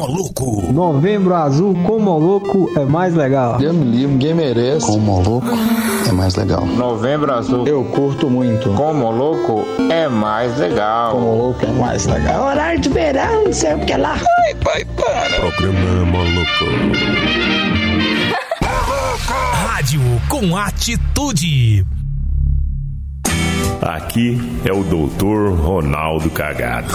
Moluco. Novembro Azul com Moluco é mais legal. Deus me livre, ninguém merece. Com Moluco é mais legal. Novembro Azul. Eu curto muito. Com Moluco é mais legal. Com Moluco é mais legal. Horário de verão, não sei o que lá. Ai, pai, para. Programa Moluco. Rádio com atitude. Aqui é o doutor Ronaldo Cagado.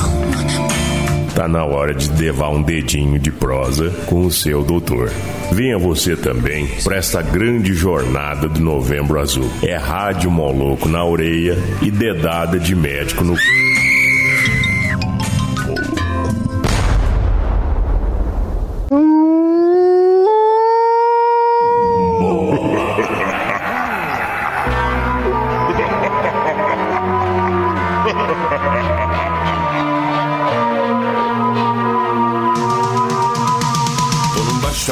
Tá na hora de levar um dedinho de prosa com o seu doutor. Venha você também para esta grande jornada do Novembro Azul. É rádio moloco na orelha e dedada de médico no.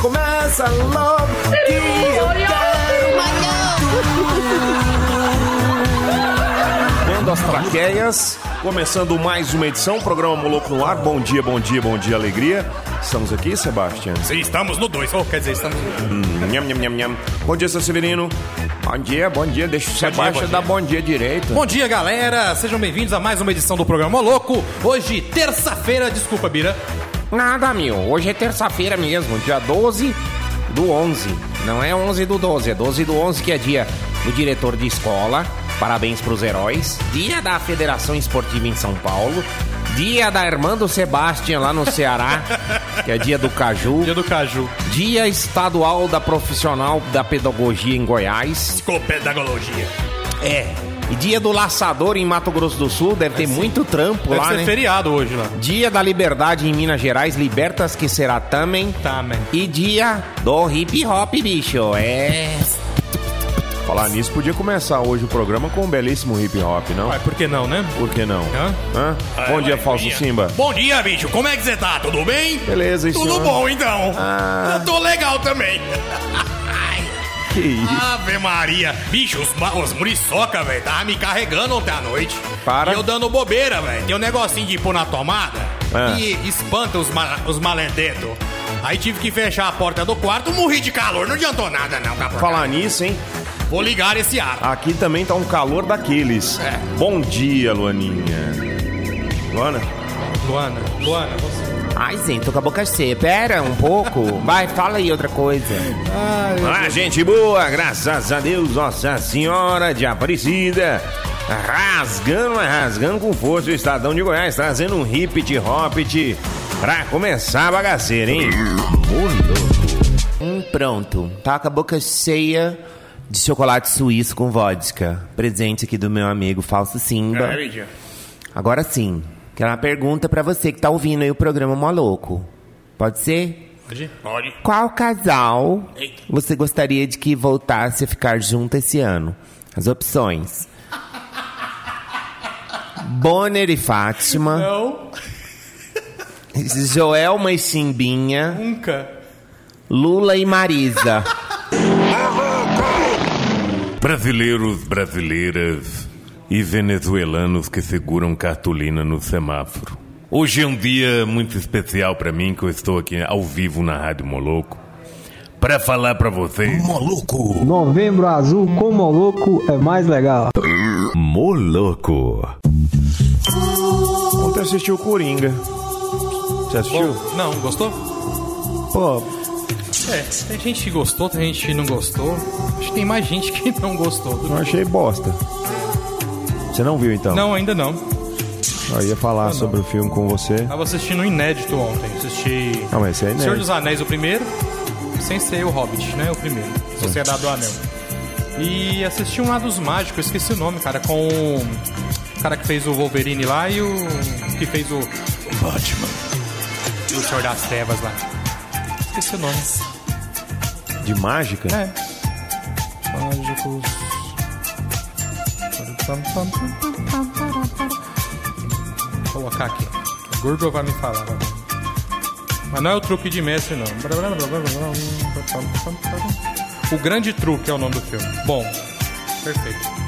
Começa logo que eu quero as traqueias, começando mais uma edição, programa Moloco no ar. Bom dia, bom dia, bom dia, alegria. Estamos aqui, Sebastião. Sim, estamos no 2. Oh, quer dizer, estamos. Hum, nham, nham, nham, nham. Bom dia, seu Severino. Bom dia, bom dia. Deixa o Sebastião dar bom dia direito. Bom dia, galera! Sejam bem-vindos a mais uma edição do programa Louco. Hoje, terça-feira, desculpa, Bira. Nada, meu. Hoje é terça-feira mesmo, dia 12 do 11. Não é 11 do 12, é 12 do 11 que é dia do diretor de escola. Parabéns pros heróis. Dia da Federação Esportiva em São Paulo. Dia da irmã do Sebastião lá no Ceará, que é dia do Caju. Dia do Caju. Dia estadual da profissional da pedagogia em Goiás. Psicopedagologia. É. E dia do laçador em Mato Grosso do Sul, deve ter muito trampo Deve lá, ser né? feriado hoje lá. Dia da Liberdade em Minas Gerais, libertas que será também. Também. E dia do hip hop, bicho. É. Falar nisso, podia começar hoje o programa com um belíssimo hip hop, não? Ué, por que não, né? Por que não? Hã? Hã? Bom dia, Falso Simba. Bom dia, bicho. Como é que você tá? Tudo bem? Beleza, e Tudo senhor? bom, então. Ah. Eu tô legal também. Que isso? Ave Maria. Bicho, os, os muriçoca, velho, tava me carregando ontem à noite. Para. E eu dando bobeira, velho. Tem um negocinho de pôr na tomada Ah. e espanta os, ma os. Aí tive que fechar a porta do quarto, morri de calor. Não adiantou nada, não, capô. Falar nisso, hein? Vou ligar esse ar. Aqui também tá um calor daqueles. É. Bom dia, Luaninha. Luana? Luana, Luana, você. Ai, gente, tô com a boca cheia. Pera um pouco. Vai, fala aí outra coisa. Ah, gente boa, graças a Deus, Nossa Senhora de Aparecida. Rasgando, mas rasgando com força o Estadão de Goiás, trazendo um hip hop pra começar a bagaceira, hein? Hum, pronto. Tá com a boca cheia de chocolate suíço com vodka. Presente aqui do meu amigo Falso Simba. Agora sim, quero uma pergunta pra você que tá ouvindo aí o programa Moloco. Pode ser? Pode? Pode. Qual casal Eita. você gostaria de que voltasse a ficar junto esse ano? As opções. Bonner e Fátima, Não, Joelma e Chimbinha, nunca. Lula e Marisa. Brasileiros, brasileiras e venezuelanos que seguram cartolina no semáforo. Hoje é um dia muito especial pra mim, que eu estou aqui ao vivo na Rádio Moloco, para falar pra vocês. Moluco. Novembro Azul com Moluco é mais legal. Moloco. Ontem assistiu o Coringa. Você assistiu? Bom, não, gostou? Pô, É, tem gente que gostou, tem gente que não gostou. Acho que tem mais gente que não gostou. que- achei bosta. Você não viu então? Não, ainda não. Eu ia falar sobre o filme com você. Tava assistindo um inédito ontem. Assisti Não, mas esse é Senhor inédito. dos Anéis, o primeiro, sem ser o Hobbit, né? O primeiro. Sociedade do Anel. E assisti um lá dos mágicos, esqueci o nome, cara, com o cara que fez o Wolverine lá e o que fez o Batman. O Senhor das Trevas lá. esqueci o nome. De mágica? É. Mágicos. Vou colocar aqui. O Google vai me falar. Mas não é o truque de mestre, não. O grande truque é o nome do filme. Bom, perfeito.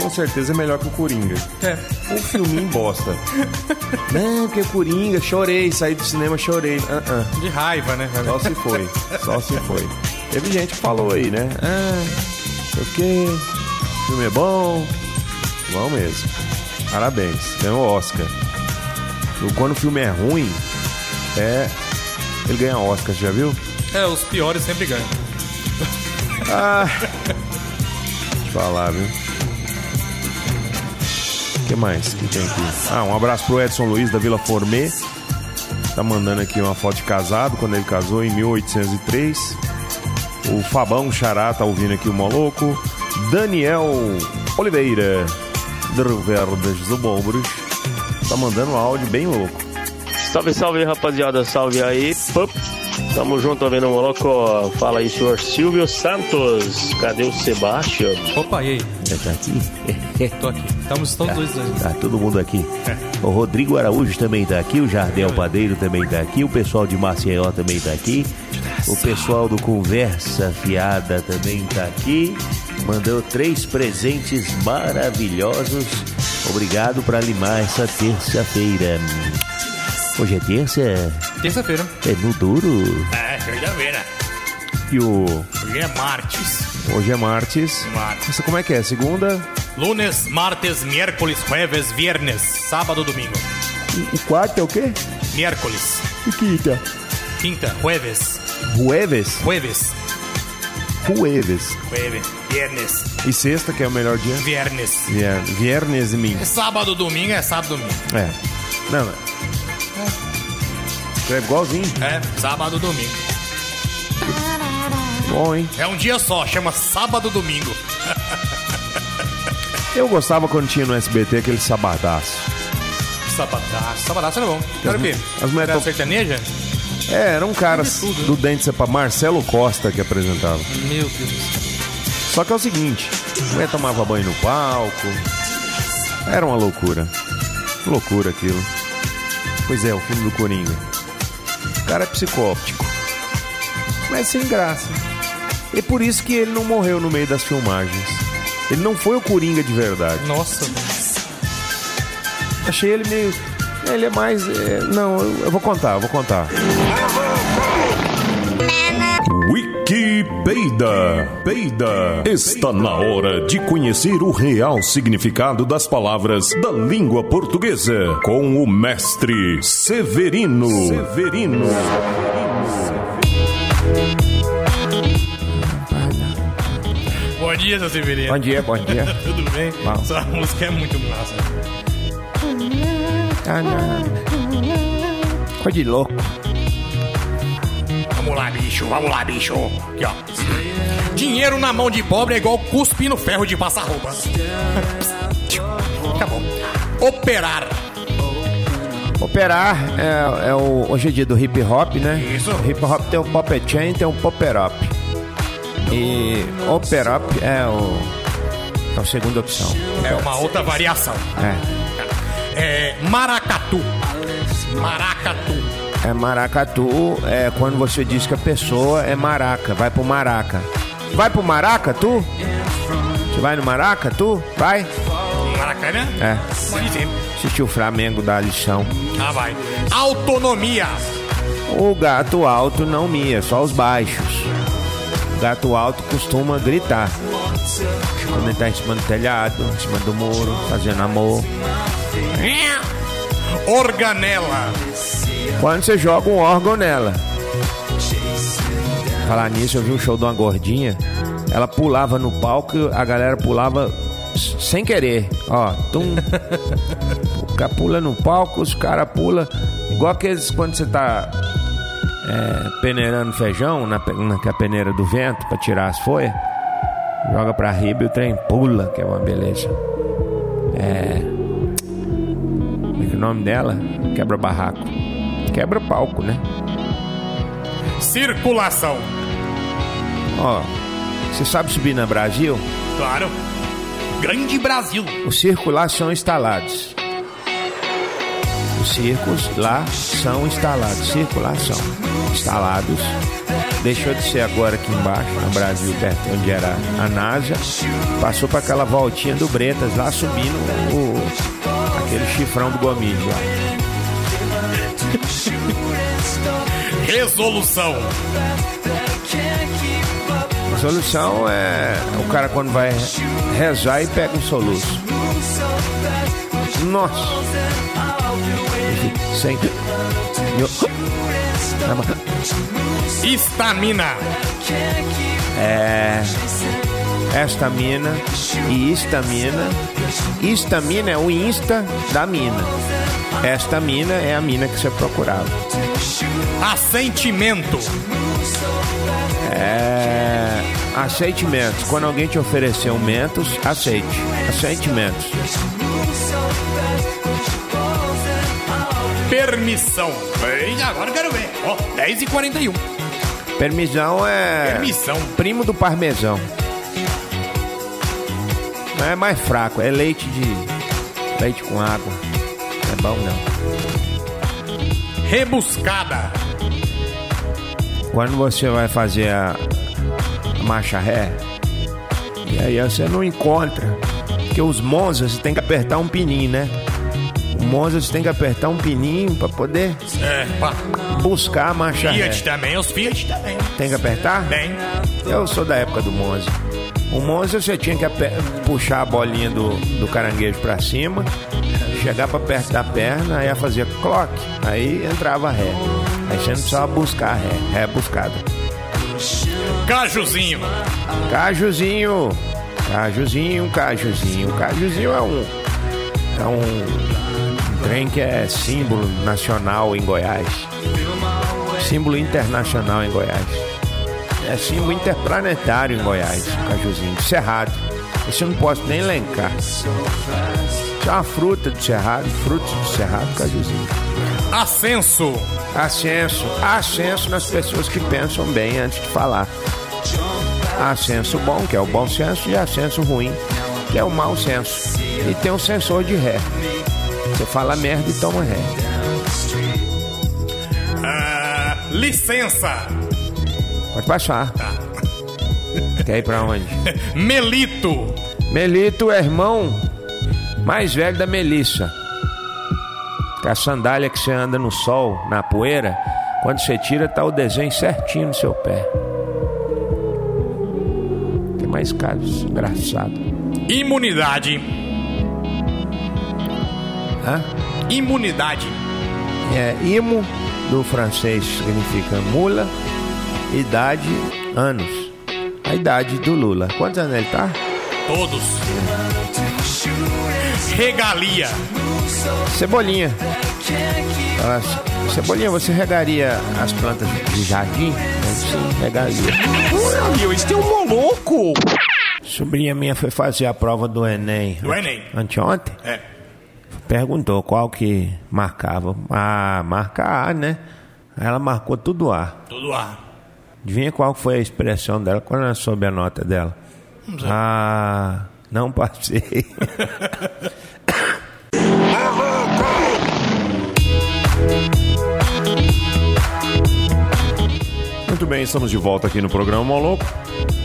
Com certeza é melhor que o Coringa. É. Um filminho bosta. Não, porque o Coringa, chorei, saí do cinema, chorei. Ah, ah. De raiva, né? Só se foi, só se foi. Teve gente que falou aí, né? Ah, o quê, o filme é bom. Bom mesmo. Parabéns, ganhou o Oscar. Quando o filme é ruim, é. Ele ganha Oscar, já viu? É, os piores sempre ganham. Ah. Deixa eu falar, viu? O que mais que tem aqui? Ah, um abraço pro Edson Luiz da Vila Formê. Tá mandando aqui uma foto de casado, quando ele casou em 1803. O Fabão Xará tá ouvindo aqui o Moloco. Daniel Oliveira, do Verdes do Bombros. Tá mandando um áudio bem louco. Salve, salve, rapaziada. Salve aí. Pup. Tamo junto, ouvindo o Moloco. Fala aí, senhor Silvio Santos. Cadê o Sebastião? Opa, e aí? Já tá aqui? Tô aqui. Estamos todos dois aí. Tá todo mundo aqui. O Rodrigo Araújo também tá aqui, o Jardel Padeiro também tá aqui, o pessoal de Maceió também tá aqui, o pessoal do Conversa Fiada também tá aqui. Mandou três presentes maravilhosos. Obrigado para limar essa terça-feira. Hoje é terça? Terça-feira. É no duro. É, terça-feira. E o. Hoje é martes. Hoje é martes. Martes. Como é que é? Segunda? Lunes, martes, miércoles, jueves, viernes, sábado, domingo. O quarto é o quê? Miércoles, E quinta? quinta, jueves, Jueves? jueves, Jueves. jueves, viernes, E sexta, que é o melhor dia? viernes. Vier- Viernes e mim. Sábado, domingo é sábado, domingo. É. Não, não. É igualzinho. É, sábado, domingo. Bom, hein? É um dia só, chama sábado, domingo. Eu gostava quando tinha no SBT aquele sabadaço. Sabadaço. Sabadaço era bom. Era o quê? as mulheres Era sertaneja? É, era um cara tudo, né? do Dente Sepa, Marcelo Costa, que apresentava. Meu Deus. Só que é o seguinte, a mulher tomava banho no palco. Era uma loucura. Loucura aquilo. Pois é, o filme do Coringa. O cara é psicóptico. Mas sem graça. E por isso que ele não morreu no meio das filmagens. Ele não foi o Coringa de verdade. Nossa. Achei ele meio. Ele é mais. é, não, eu, eu vou contar, eu vou contar. Wiki Peida. Peida. Está na hora de conhecer o real significado das palavras da língua portuguesa com o mestre Severino. Severino. Bom dia, seu Severino. Bom dia, bom dia. Tudo bem? Bom. Sua música é muito massa. Não. Coisa de louco. Vamos lá, bicho. Vamos lá, bicho. Aqui, ó. Dinheiro na mão de pobre é igual cuspe no ferro de passar roupa. Acabou. Operar. Operar é, é o, hoje é dia do hip hop, né? Isso. O hip hop tem o pop chain, tem o popper up. E opera up é o é a segunda opção. É uma outra variação. É. É maracatu. Maracatu. É maracatu, é quando você diz que a pessoa é maraca, vai pro maraca. Vai pro maraca, tu? Você vai no maraca, tu? Vai? Maracanã? É. Pode ser. Assistir o Flamengo dar lição. Ah, vai. Autonomia. O gato alto não mia, só os baixos. O gato alto costuma gritar. Quando ele tá em cima do telhado, em cima do muro, fazendo amor. Organela. Quando você joga um órgão nela. Falar nisso, eu vi um show de uma gordinha. Ela pulava no palco a galera pulava sem querer. Ó, tum. o pula no palco, os caras pulam. Igual aqueles quando você tá é, peneirando feijão na, pe- naquela peneira do vento pra tirar as folhas. Joga pra riba e o trem pula, que é uma beleza. É. o nome dela? Quebra barraco. Quebra palco, né? Circulação. Ó, você sabe subir na Brasil? Claro. Grande Brasil. Os circos lá são instalados. Os circos lá são instalados. Circulação. Instalados. Deixou de ser agora aqui embaixo, no Brasil, perto onde era a NASA. Passou para aquela voltinha do Bretas, lá subindo o, aquele chifrão do Gomide lá. Resolução. A solução é o cara quando vai rezar e pega um soluço. Nossa! Sem. Estamina. É. Estamina e estamina. Estamina é o insta da mina. Esta mina é a mina que você procurava. Assentimento. É. Aceitimentos. Quando alguém te oferecer um mentos, aceite. Aceitimentos. Permissão. Bem, agora quero ver. Ó, 10 e 41. Permissão é. Permissão. Primo do parmesão. Não é mais fraco, é leite de. leite com água. Não é bom não. Rebuscada. Quando você vai fazer a, a marcha ré, e aí você não encontra. Porque os Monzas você tem que apertar um pininho, né? O Monza você tem que apertar um pininho pra poder É, pá. buscar a marcha ré. Fiat também, os Fiat também. Tem que apertar? Tem. Eu sou da época do Monza. O Monza você tinha que puxar a bolinha do, do caranguejo pra cima, chegar pra perto da perna, aí ia fazer clock, aí entrava ré. Aí você não precisava buscar ré, ré buscada. Cajuzinho. Cajuzinho, cajuzinho, cajuzinho. Cajuzinho é um. É um trem que é símbolo nacional em Goiás. Símbolo internacional em Goiás. É símbolo interplanetário em Goiás, o cajuzinho. De Cerrado. Você não pode nem elencar. Isso é uma fruta de Cerrado, frutos de Cerrado, cajuzinho. Ascenso. Ascenso. Ascenso nas pessoas que pensam bem antes de falar. Ascenso bom, que é o bom senso, e ascenso ruim, que é o mau senso. E tem um sensor de ré. Você fala merda e toma ré. Ah, licença. Pode passar. Quer ir pra onde? Melito. Melito é irmão mais velho da Melissa. Que a sandália que você anda no sol, na poeira, quando você tira, tá o desenho certinho no seu pé. Tem mais casos engraçados. Imunidade. Hã? Imunidade. É, imo, do francês, significa mula, idade, anos. A idade do Lula. Quantos anos ele tá? Todos. Regalia. Cebolinha. Cebolinha, você regaria as plantas de jardim? Sim, regaria. Meu, esse é um moloco. Sobrinha minha foi fazer a prova do Enem. Do Enem. Anteontem? É. Perguntou qual que marcava. Ah, marca A, né? Ela marcou tudo A. Tudo A. Adivinha qual foi a expressão dela quando ela soube a nota dela? Não sei. Ah, não passei. Muito bem, estamos de volta aqui no programa Moloco.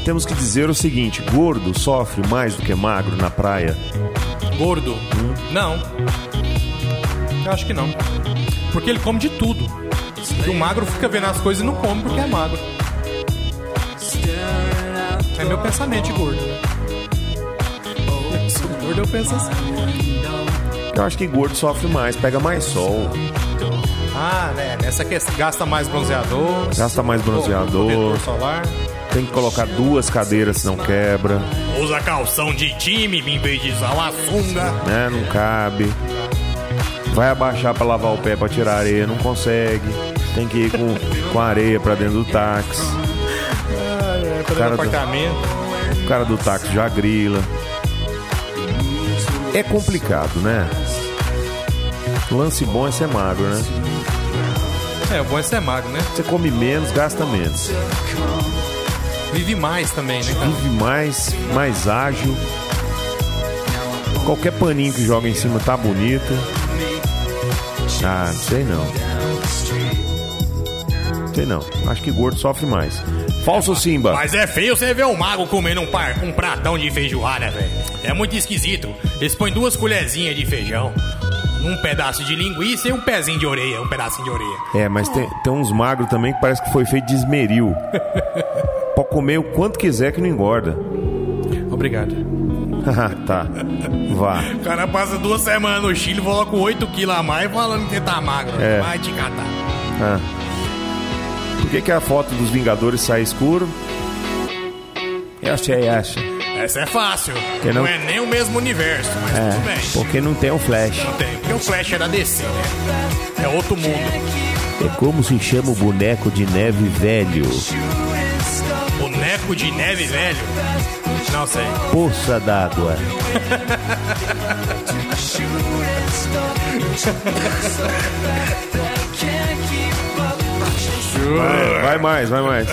Temos que dizer o seguinte: gordo sofre mais do que magro na praia. Gordo? Não. Eu acho que não. Porque ele come de tudo. E o magro fica vendo as coisas e não come porque é magro. É meu pensamento de gordo. Eu sou gordo, eu penso assim. Eu acho que gordo sofre mais, pega mais sol, Ah, né? Nessa que gasta mais bronzeador. gasta mais bronzeador, solar. tem que colocar duas cadeiras senão quebra, Usa calção de time em vez de usar uma sunga. né? Não cabe. Vai abaixar pra lavar o pé pra tirar areia, não consegue. Tem que ir com, com areia pra dentro do táxi. Cara dentro do apartamento. O cara do táxi já grila. É complicado, né? Lance bom é ser magro, né? É, o bom é ser magro, né? Você come menos, gasta menos. Vive mais também, né, cara? Vive mais, mais ágil. Qualquer paninho que joga em cima tá bonito. Ah, não sei não. Sei não. Acho que gordo sofre mais. Falso Simba. Mas é feio você ver um mago comendo um, par, um pratão de feijoada, velho. É muito esquisito. Eles põem duas colherzinhas de feijão, um pedaço de linguiça e um pezinho de orelha, um pedacinho de orelha. É, mas tem, tem uns magros também que parece que foi feito de esmeril. Pode comer o quanto quiser que não engorda. Obrigado. tá. Vá. O cara passa duas semanas no Chile, volta com 8 quilos a mais falando que tá magro. É. Vai te catar. Ah. Por que, que a foto dos Vingadores sai escuro? Eu sei, acho. Essa é fácil. Não... não- é nem o mesmo universo, mas É, tudo bem. porque não tem o Flash. Não tem. Porque o Flash é da DC, né? É outro mundo. É como se chama o boneco de neve velho. Boneco de neve velho. Não sei. Poça d'água. Vai, vai mais, vai mais.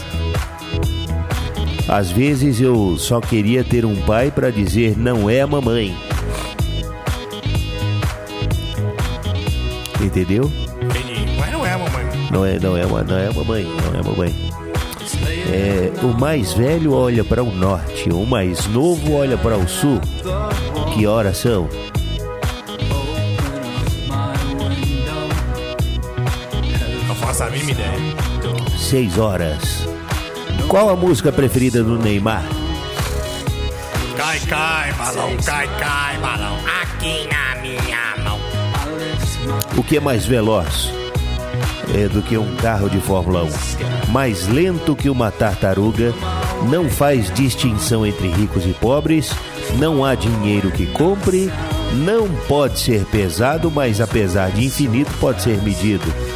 Às vezes eu só queria ter um pai pra dizer não é a mamãe. Entendeu? Entendi. Mas não é, mamãe. Não é, não é, não é a mamãe, não é a mamãe. É, o mais velho olha para o norte, o mais novo olha para o sul. Que horas são? 6 horas. Qual a música preferida do Neymar? Cai, cai, balão, cai, cai, balão, aqui na minha mão. O que é mais veloz é do que um carro de Fórmula 1? Mais lento que uma tartaruga, não faz distinção entre ricos e pobres, não há dinheiro que compre, não pode ser pesado, mas apesar de infinito, pode ser medido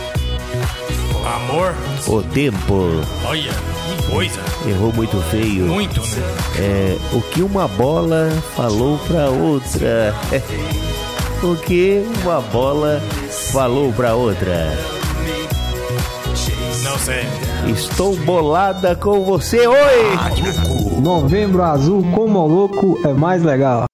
Amor, O tempo olha, que coisa. errou muito feio. Muito, né? É, o que uma bola falou pra outra. o que uma bola falou pra outra. Não sei. Estou bolada com você, oi! Novembro Azul com Moloco é mais legal.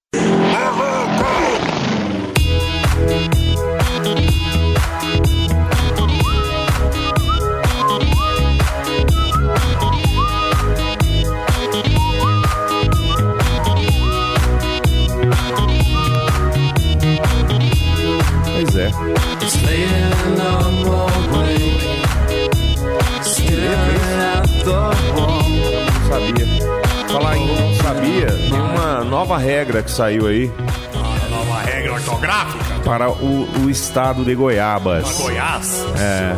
Regra que saiu aí A nova regra ortográfica para o, o estado de Goiabas. Goiás. É.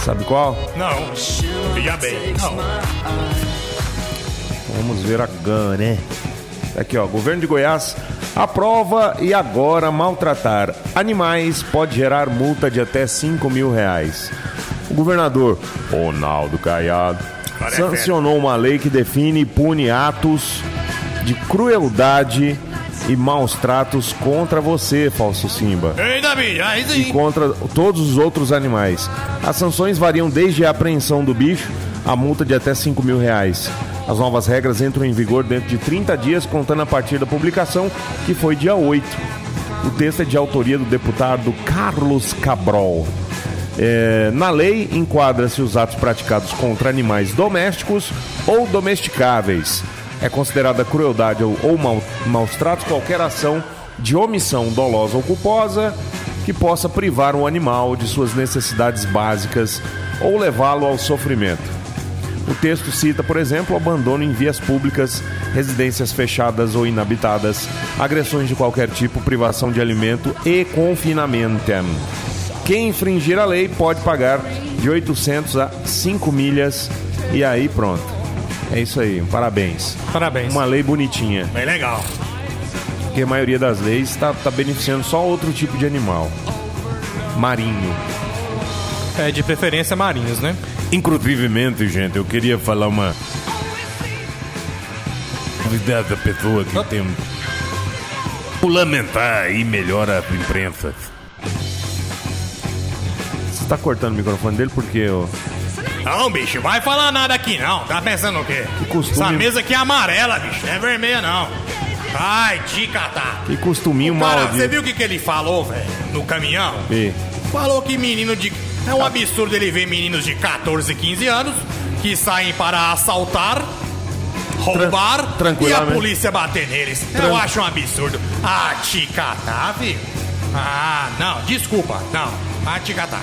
Sabe qual? Não, veja bem. Não. Vamos ver a GAN, né? Aqui, ó. Governo de Goiás aprova e agora maltratar animais pode gerar multa de até 5 mil reais. O governador Ronaldo Caiado Cara, é sancionou uma lei que define e pune atos de crueldade e maus tratos contra você, falso Simba e contra todos os outros animais. As sanções variam desde a apreensão do bicho a multa de até 5 mil reais. As novas regras entram em vigor dentro de 30 dias, contando a partir da publicação, que foi dia 8. O texto é de autoria do deputado Carlos Cabrol. É, na lei, enquadra-se os atos praticados contra animais domésticos ou domesticáveis. É considerada crueldade ou, ou mau- maus tratos qualquer ação de omissão dolosa ou culposa que possa privar um animal de suas necessidades básicas ou levá-lo ao sofrimento. O texto cita, por exemplo, abandono em vias públicas, residências fechadas ou inabitadas, agressões de qualquer tipo, privação de alimento e confinamento. Quem infringir a lei pode pagar de 800 a 5 milhas e aí pronto. É isso aí, parabéns. Parabéns. Uma lei bonitinha, Bem legal. porque a maioria das leis está beneficiando só outro tipo de animal. Marinho. É, de preferência marinhos, né? Inclusivemente, gente, eu queria falar uma. Dessa pessoa que tem. Lamentar aí melhor a imprensa. Você tá cortando o microfone dele porque, ó. Não, bicho, vai falar nada aqui não. Tá pensando o quê? costume- Essa mesa aqui é amarela, bicho. Não é vermelha, não. Ai, te catar. Que costuminho Cara, maldito. você viu o que, que ele falou, velho, no caminhão? E, Falou que menino de. É um absurdo ele ver meninos de 14, 15 anos que saem para assaltar, roubar e a polícia bater neles. Eu Tran- acho um absurdo. Ah, te catar, viu? Ah, não, desculpa, não. Ah, te catar.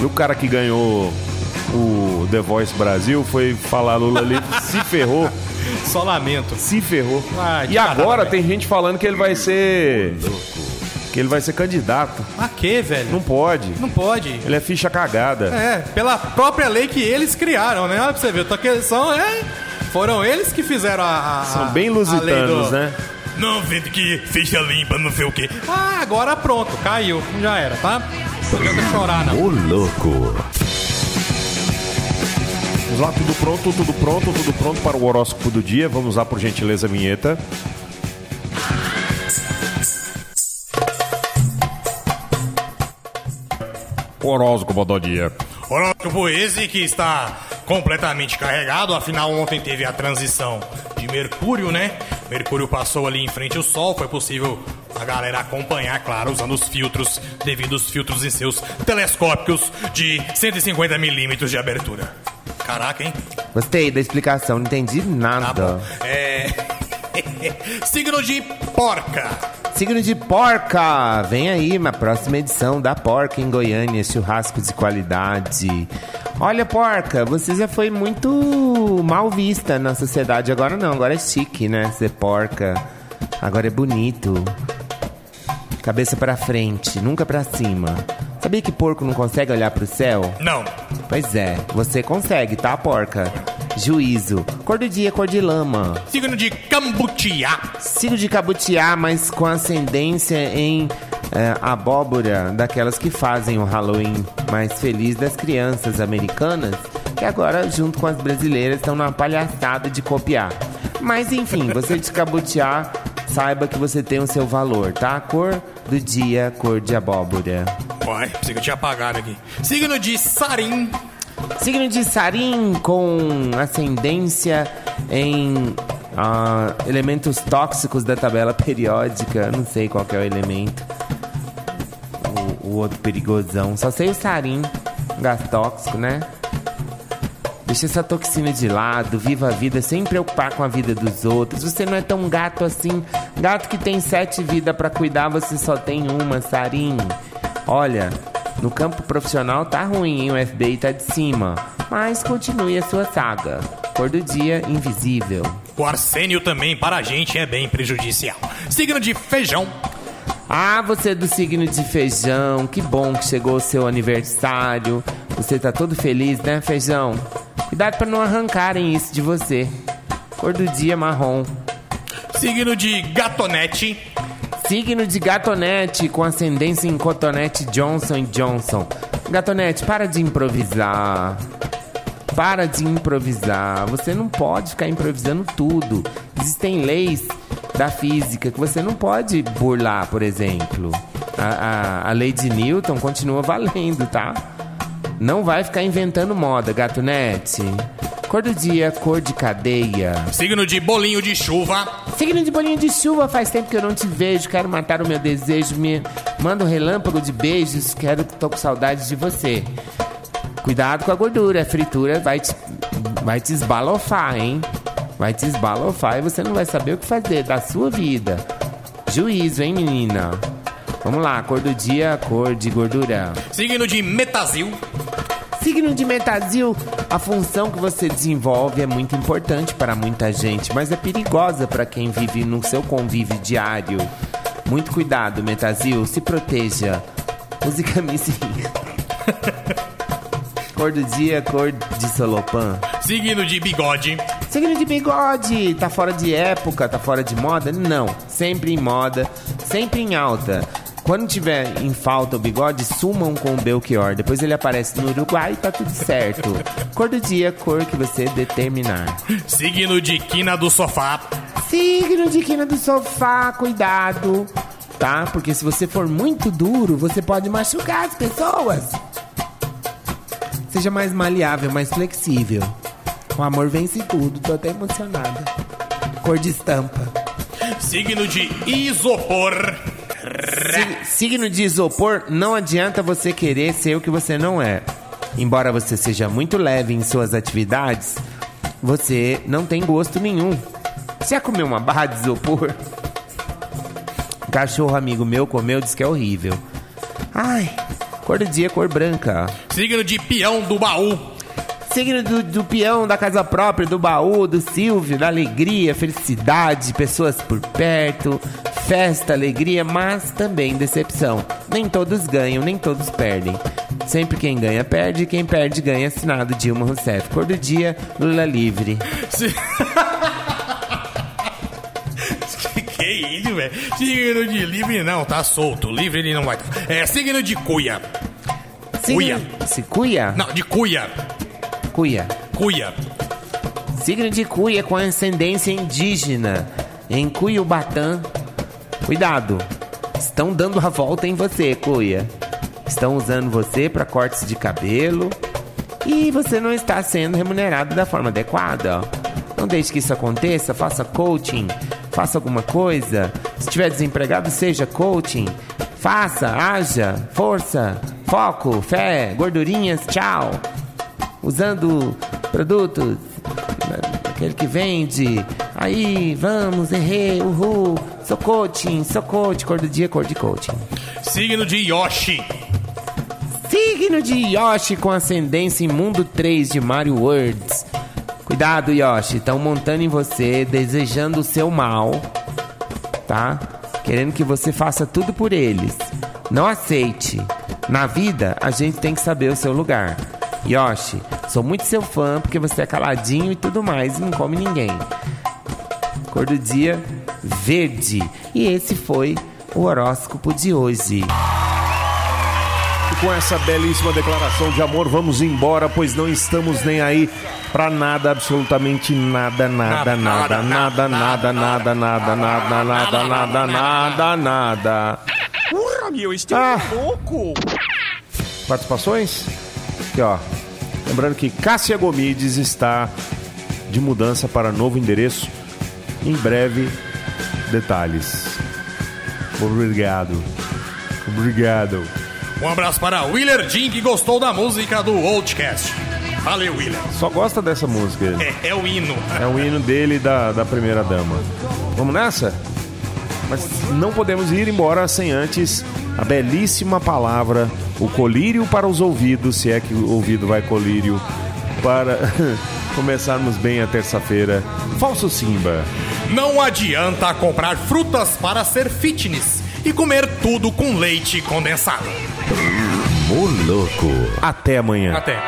e o cara que ganhou o The Voice Brasil foi falar Lula ali, se ferrou. Só lamento. Se ferrou. E agora tem gente falando que ele vai ser. Que ele vai ser candidato. A quê, velho? Não pode. Não pode. Ele é ficha cagada. É, pela própria lei que eles criaram, né? Olha pra você ver. Tua questão é. Foram eles que fizeram a. a São bem a lusitanos, do- né? Não, vendo que ficha limpa, não sei o quê. Ah, agora pronto, caiu. Já era, tá? Não adianta chorar, não. Ô louco. Vamos lá, tudo pronto, tudo pronto, tudo pronto para o horóscopo do dia. Vamos lá, por gentileza, vinheta. Horóscopo do dia. Horóscopo esse que está completamente carregado, afinal ontem teve a transição de Mercúrio, né? Mercúrio passou ali em frente ao Sol, foi possível a galera acompanhar, claro, usando os filtros, devido aos filtros em seus telescópicos de 150 milímetros de abertura. Caraca, hein? Gostei da explicação, não entendi nada. É. Signo de porca. Signo de porca! Vem aí, na próxima edição da Porca em Goiânia, churrasco de qualidade. Olha, porca, você já foi muito mal vista na sociedade. Agora não, agora é chique, né? Ser porca. Agora é bonito. Cabeça pra frente, nunca pra cima. Sabia que porco não consegue olhar pro céu? Não. Pois é, você consegue, tá, porca? Juízo. Cor do dia, cor de lama. Signo de Cambutiá. Signo de cabutiá, mas com ascendência em é, abóbora, daquelas que fazem o Halloween mais feliz das crianças americanas, que agora, junto com as brasileiras, estão na palhaçada de copiar. Mas enfim, você de cabutiá, saiba que você tem o seu valor, tá? Cor do dia, cor de abóbora. Uai, pensei que eu tinha apagado aqui. Signo de Sarim. Signo de Sarim com ascendência em ah, elementos tóxicos da tabela periódica. Não sei qual que é o elemento. O, o outro perigosão. Só sei o Sarim, gás tóxico, né? Deixa essa toxina de lado, viva a vida sem preocupar com a vida dos outros. Você não é tão gato assim. Gato que tem sete vidas pra cuidar, você só tem uma, Sarim. Olha, no campo profissional tá ruim, hein? O FBI tá de cima. Mas continue a sua saga. Cor do dia, invisível. O arsênio também para a gente é bem prejudicial. Signo de feijão. Ah, você é do signo de feijão. Que bom que chegou o seu aniversário. Você tá todo feliz, né, feijão? Cuidado pra não arrancarem isso de você. Cor do dia marrom. Signo de gatonete. Signo de gatonete com ascendência em cotonete Johnson Johnson. Gatonete, para de improvisar. Para de improvisar. Você não pode ficar improvisando tudo. Existem leis da física que você não pode burlar, por exemplo. A, a, a lei de Newton continua valendo, tá? Não vai ficar inventando moda, gatonete. Cor do dia, cor de cadeia. Signo de bolinho de chuva. Signo de bolinho de chuva, faz tempo que eu não te vejo, quero matar o meu desejo, me manda um relâmpago de beijos, quero, tô com saudade de você. Cuidado com a gordura, a fritura vai te, vai te esbalofar, hein? Vai te esbalofar e você não vai saber o que fazer da sua vida. Juízo, hein, menina? Vamos lá, cor do dia, cor de gordura. Signo de metazil. Signo de Metazil, a função que você desenvolve é muito importante para muita gente, mas é perigosa para quem vive no seu convívio diário. Muito cuidado, Metazil, se proteja. Use camisinha. cor do dia, cor de solopan. Signo de bigode. Signo de bigode, tá fora de época, tá fora de moda? Não, sempre em moda, sempre em alta. Quando tiver em falta o bigode, sumam com o Belchior. Depois ele aparece no Uruguai e tá tudo certo. Cor do dia, cor que você determinar. Signo de quina do sofá. Signo de quina do sofá, cuidado, tá? Porque se você for muito duro, você pode machucar as pessoas. Seja mais maleável, mais flexível. O amor vence tudo, tô até emocionada. Cor de estampa. Signo de isopor. Si- signo de isopor, não adianta você querer ser o que você não é. Embora você seja muito leve em suas atividades, você não tem gosto nenhum. Você já comeu uma barra de isopor? Um cachorro amigo meu comeu, disse que é horrível. Ai, cor do dia, cor branca. Signo de peão do baú. Signo do, do peão, da casa própria, do baú, do Silvio, da alegria, felicidade, pessoas por perto, festa, alegria, mas também decepção. Nem todos ganham, nem todos perdem. Sempre quem ganha perde, quem perde ganha assinado Dilma Rousseff. Cor do dia, Lula livre. Si- que, que isso, velho? Signo de livre não, tá solto. Livre ele não vai. É signo de cuia. Cuia. Se cuia? Não, de cuia. Cuia. Cuia. Signo de cuia com ascendência indígena. Em Cuiubatã. Cuidado. Estão dando a volta em você, cuia. Estão usando você para cortes de cabelo. E você não está sendo remunerado da forma adequada. Não deixe que isso aconteça. Faça coaching. Faça alguma coisa. Se estiver desempregado, seja coaching. Faça, haja, força, foco, fé, gordurinhas, tchau usando produtos, aquele que vende. Aí, vamos, errei, uhul. Sou coaching, sou coach, cor do dia, cor de coaching. Signo de Yoshi. Signo de Yoshi com ascendência em mundo 3 de Mario Words. Cuidado, Yoshi, estão montando em você, desejando o seu mal, tá? Querendo que você faça tudo por eles. Não aceite. Na vida, a gente tem que saber o seu lugar. Yoshi, sou muito seu fã porque você é caladinho e tudo mais, e não come ninguém. Cor do dia, verde. E esse foi o horóscopo de hoje. E com essa belíssima declaração de amor, vamos embora, pois não estamos nem aí pra nada, absolutamente nada, nada, nada, nada, nada, nada, nada, nada, nada, nada, nada, nada. Porra, meu, é Ah. louco! Participações? Aqui, ó. Lembrando que Cássia Gomides está de mudança para novo endereço. Em breve, detalhes. Obrigado. Obrigado. Um abraço para Willer Jim, que gostou da música do Outcast. Valeu, Willer. Só gosta dessa música. É, é o hino. É o hino dele e da, da primeira dama. Vamos nessa? Mas não podemos ir embora sem antes a belíssima palavra, o colírio para os ouvidos, se é que o ouvido vai colírio, para começarmos bem a terça-feira. Falso Simba. Não adianta comprar frutas para ser fitness e comer tudo com leite condensado. Ô louco. Até amanhã. Até.